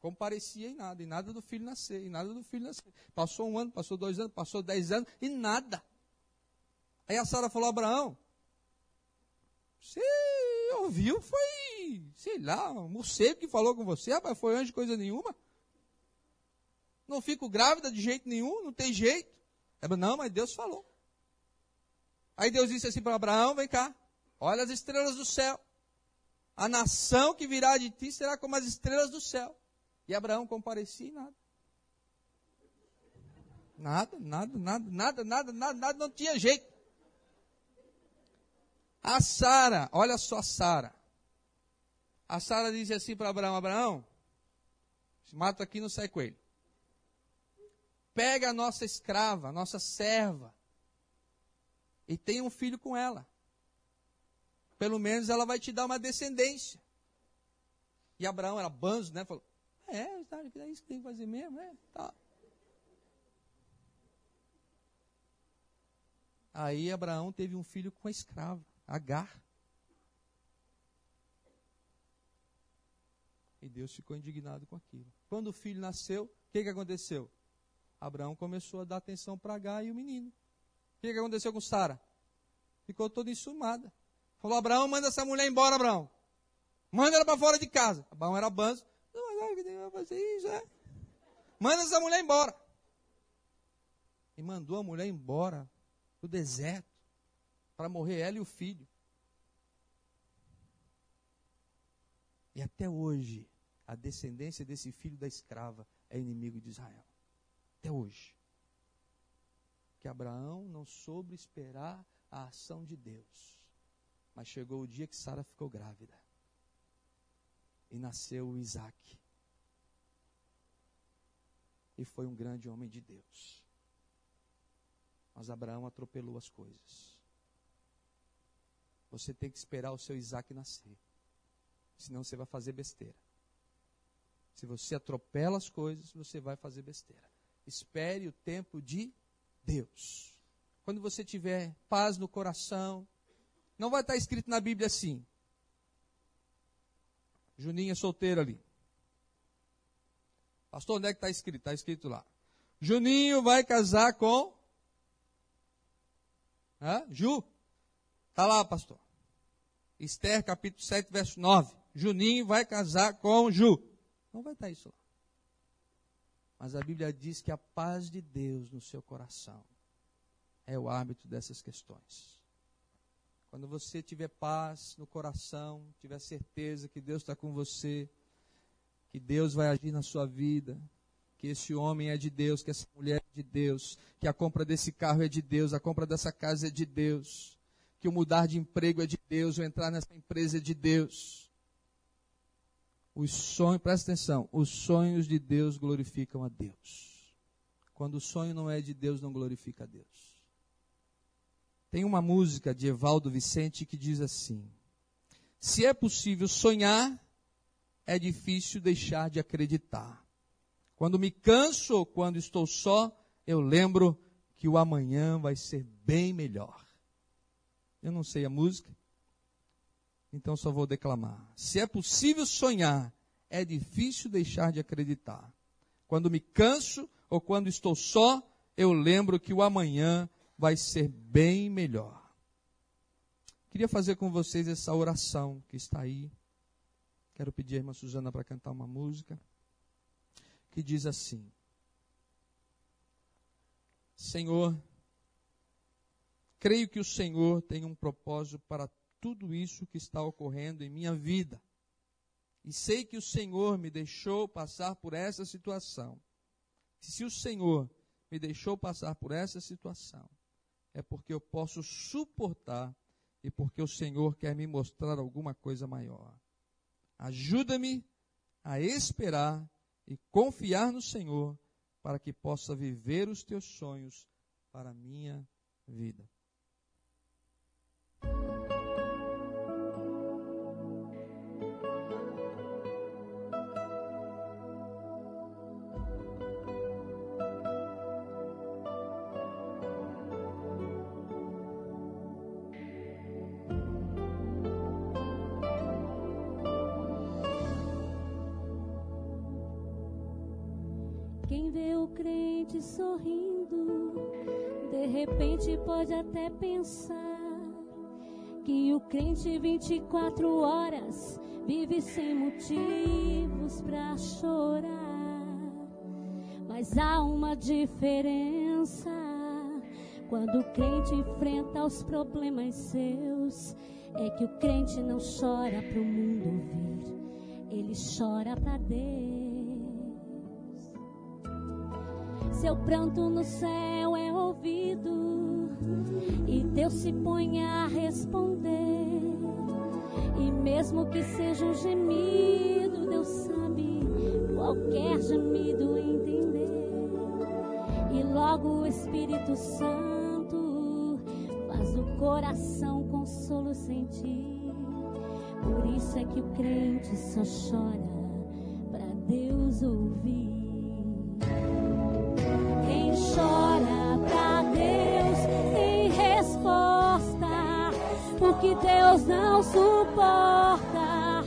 Comparecia em nada, e nada do filho nascer, e nada do filho nascer. Passou um ano, passou dois anos, passou dez anos, e nada. Aí a Sara falou: Abraão, você ouviu? Foi, sei lá, um morcego que falou com você, rapaz, foi anjo coisa nenhuma. Não fico grávida de jeito nenhum, não tem jeito. Não, mas Deus falou. Aí Deus disse assim para Abraão: vem cá, olha as estrelas do céu. A nação que virá de ti será como as estrelas do céu. E Abraão comparecia e nada. Nada, nada, nada, nada, nada, nada, nada, não tinha jeito. A Sara, olha só Sara. A Sara disse assim para Abraão: Abraão, se mata aqui não sai ele. Pega a nossa escrava, a nossa serva, e tenha um filho com ela. Pelo menos ela vai te dar uma descendência. E Abraão era banzo, né? Falou: É, é isso que tem que fazer mesmo, é. Tá. Aí Abraão teve um filho com a escrava, Agar. E Deus ficou indignado com aquilo. Quando o filho nasceu, o que, que aconteceu? Abraão começou a dar atenção para Agar e o menino que, que aconteceu com Sara? Ficou toda ensumada. Falou, Abraão, manda essa mulher embora, Abraão. Manda ela para fora de casa. Abraão era banzo. É. Manda essa mulher embora. E mandou a mulher embora do deserto para morrer ela e o filho. E até hoje, a descendência desse filho da escrava é inimigo de Israel. Até hoje que Abraão não soube esperar a ação de Deus. Mas chegou o dia que Sara ficou grávida. E nasceu Isaac. E foi um grande homem de Deus. Mas Abraão atropelou as coisas. Você tem que esperar o seu Isaac nascer. Senão você vai fazer besteira. Se você atropela as coisas, você vai fazer besteira. Espere o tempo de Deus. Quando você tiver paz no coração, não vai estar escrito na Bíblia assim. Juninho é solteiro ali. Pastor, onde é que está escrito? Está escrito lá. Juninho vai casar com. Hã? Ju? Está lá, pastor. Esther, capítulo 7, verso 9. Juninho vai casar com Ju. Não vai estar isso lá. Mas a Bíblia diz que a paz de Deus no seu coração é o árbitro dessas questões. Quando você tiver paz no coração, tiver certeza que Deus está com você, que Deus vai agir na sua vida, que esse homem é de Deus, que essa mulher é de Deus, que a compra desse carro é de Deus, a compra dessa casa é de Deus, que o mudar de emprego é de Deus, o entrar nessa empresa é de Deus. Os sonhos, presta atenção, os sonhos de Deus glorificam a Deus. Quando o sonho não é de Deus, não glorifica a Deus. Tem uma música de Evaldo Vicente que diz assim: Se é possível sonhar, é difícil deixar de acreditar. Quando me canso ou quando estou só, eu lembro que o amanhã vai ser bem melhor. Eu não sei a música, então só vou declamar. Se é possível sonhar, é difícil deixar de acreditar. Quando me canso ou quando estou só, eu lembro que o amanhã vai ser bem melhor. Queria fazer com vocês essa oração que está aí. Quero pedir a irmã Suzana para cantar uma música que diz assim: Senhor, creio que o Senhor tem um propósito para tudo isso que está ocorrendo em minha vida. E sei que o Senhor me deixou passar por essa situação. Se o Senhor me deixou passar por essa situação, é porque eu posso suportar e porque o Senhor quer me mostrar alguma coisa maior. Ajuda-me a esperar e confiar no Senhor para que possa viver os teus sonhos para a minha vida. Pensar que o crente 24 horas vive sem motivos para chorar. Mas há uma diferença quando o crente enfrenta os problemas seus. É que o crente não chora para o mundo ouvir, ele chora para Deus. seu pranto no céu é ouvido e Deus se põe a responder. E mesmo que seja um gemido, Deus sabe qualquer gemido entender. E logo o Espírito Santo faz o coração consolo sentir. Por isso é que o crente só chora para Deus ouvir porque Deus não suporta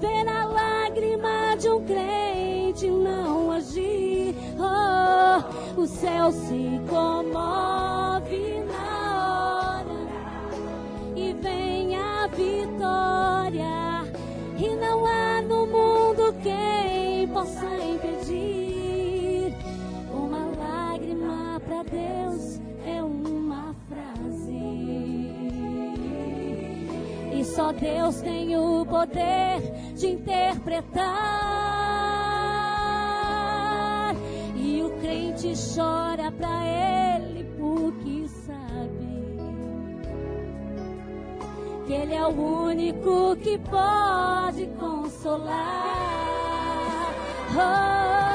ver a lágrima de um crente não agir. Oh, o céu se comove Deus tem o poder de interpretar. E o crente chora pra ele porque sabe. que Ele é o único que pode consolar. Oh.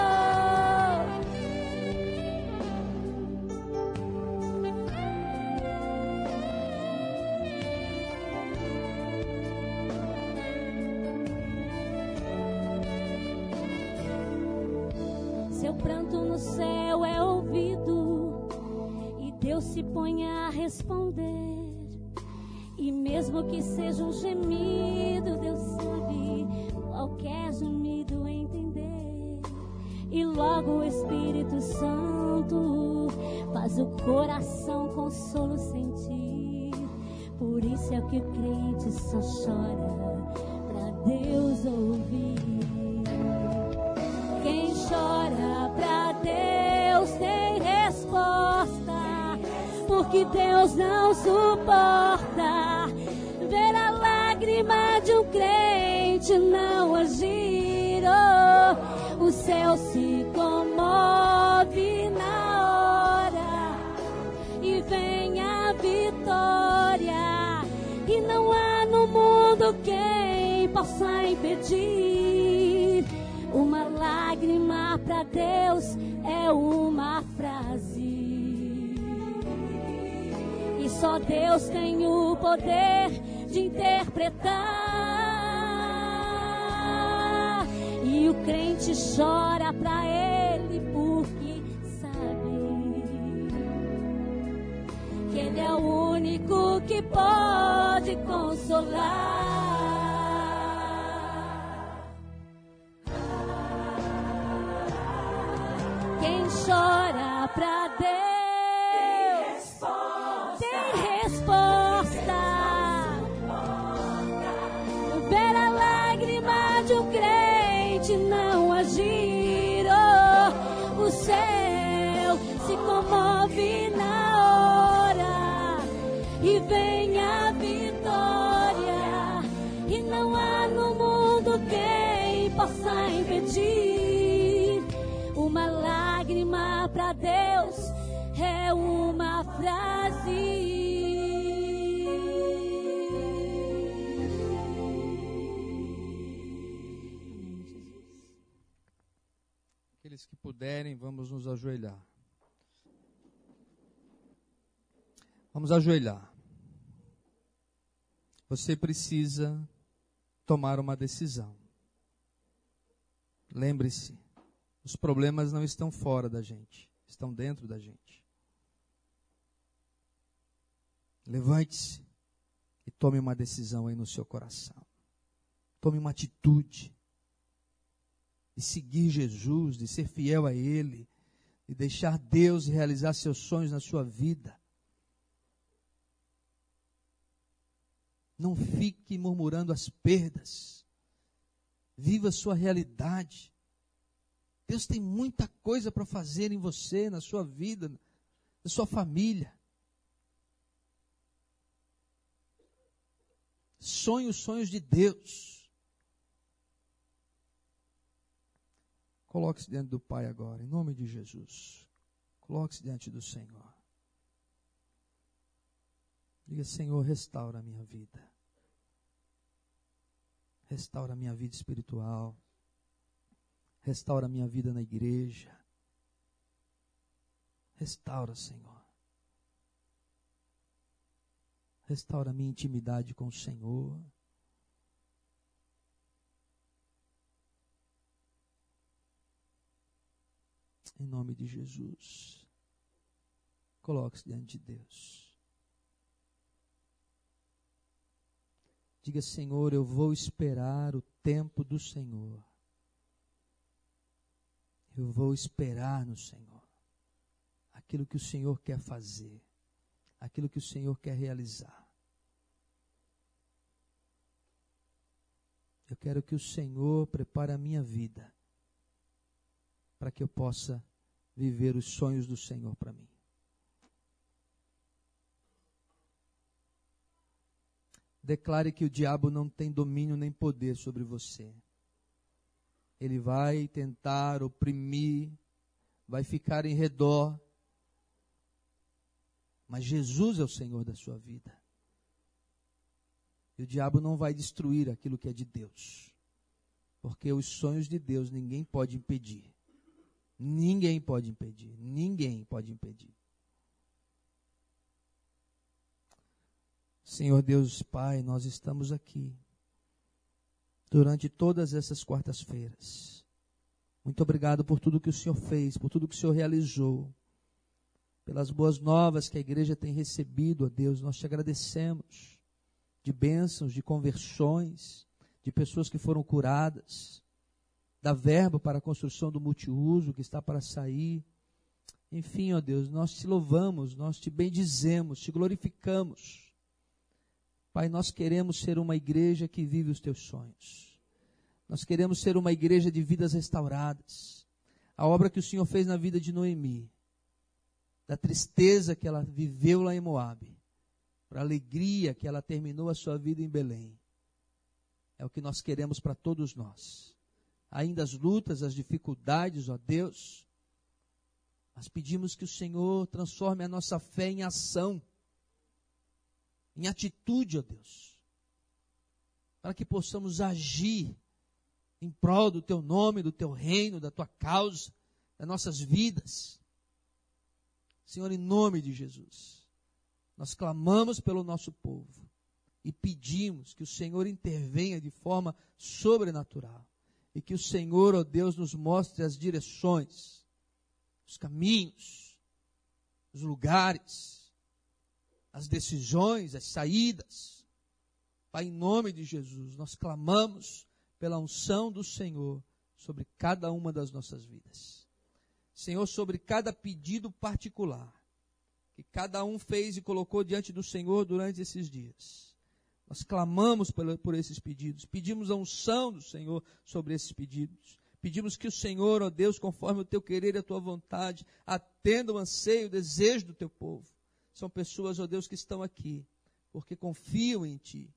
Céu é ouvido e Deus se põe a responder. E mesmo que seja um gemido, Deus sabe qualquer gemido entender. E logo o Espírito Santo faz o coração consolo sentir. Por isso é que o crente só chora porque Deus não suporta ver a lágrima de um crente não agir. Oh, o céu se comove na hora e vem a vitória, e não há no mundo quem possa impedir. Uma lágrima para Deus só Deus tem o poder de interpretar. E o crente chora para Ele porque sabe que Ele é o único que pode consolar. Quem chora pra Deus puderem, vamos nos ajoelhar. Vamos ajoelhar. Você precisa tomar uma decisão. Lembre-se, os problemas não estão fora da gente, estão dentro da gente. Levante-se e tome uma decisão aí no seu coração. Tome uma atitude de seguir Jesus, de ser fiel a Ele, de deixar Deus realizar seus sonhos na sua vida. Não fique murmurando as perdas. Viva a sua realidade. Deus tem muita coisa para fazer em você, na sua vida, na sua família. Sonhe os sonhos de Deus. Coloque-se diante do Pai agora, em nome de Jesus. Coloque-se diante do Senhor. Diga, Senhor, restaura a minha vida. Restaura a minha vida espiritual. Restaura a minha vida na igreja. Restaura, Senhor. Restaura a minha intimidade com o Senhor. Em nome de Jesus. Coloque-se diante de Deus. Diga, Senhor, eu vou esperar o tempo do Senhor. Eu vou esperar no Senhor aquilo que o Senhor quer fazer, aquilo que o Senhor quer realizar. Eu quero que o Senhor prepare a minha vida para que eu possa viver os sonhos do Senhor para mim. Declare que o diabo não tem domínio nem poder sobre você. Ele vai tentar oprimir, vai ficar em redor. Mas Jesus é o Senhor da sua vida. E o diabo não vai destruir aquilo que é de Deus. Porque os sonhos de Deus ninguém pode impedir. Ninguém pode impedir. Ninguém pode impedir. Senhor Deus Pai, nós estamos aqui durante todas essas quartas-feiras. Muito obrigado por tudo que o Senhor fez, por tudo que o Senhor realizou, pelas boas novas que a igreja tem recebido, ó Deus, nós te agradecemos de bênçãos, de conversões, de pessoas que foram curadas, da verba para a construção do multiuso que está para sair. Enfim, ó Deus, nós te louvamos, nós te bendizemos, te glorificamos. Pai, nós queremos ser uma igreja que vive os teus sonhos. Nós queremos ser uma igreja de vidas restauradas. A obra que o Senhor fez na vida de Noemi, da tristeza que ela viveu lá em Moabe, para a alegria que ela terminou a sua vida em Belém. É o que nós queremos para todos nós. Ainda as lutas, as dificuldades, ó Deus, mas pedimos que o Senhor transforme a nossa fé em ação em atitude, ó Deus, para que possamos agir em prol do teu nome, do teu reino, da tua causa, das nossas vidas. Senhor, em nome de Jesus, nós clamamos pelo nosso povo e pedimos que o Senhor intervenha de forma sobrenatural e que o Senhor, ó Deus, nos mostre as direções, os caminhos, os lugares as decisões, as saídas. Pai, em nome de Jesus, nós clamamos pela unção do Senhor sobre cada uma das nossas vidas. Senhor, sobre cada pedido particular que cada um fez e colocou diante do Senhor durante esses dias. Nós clamamos por, esses pedidos, pedimos a unção do Senhor sobre esses pedidos. Pedimos que o Senhor, ó Deus, conforme o teu querer e a tua vontade, atenda o anseio, o desejo do teu povo. São pessoas, ó Deus, que estão aqui porque confiam em Ti,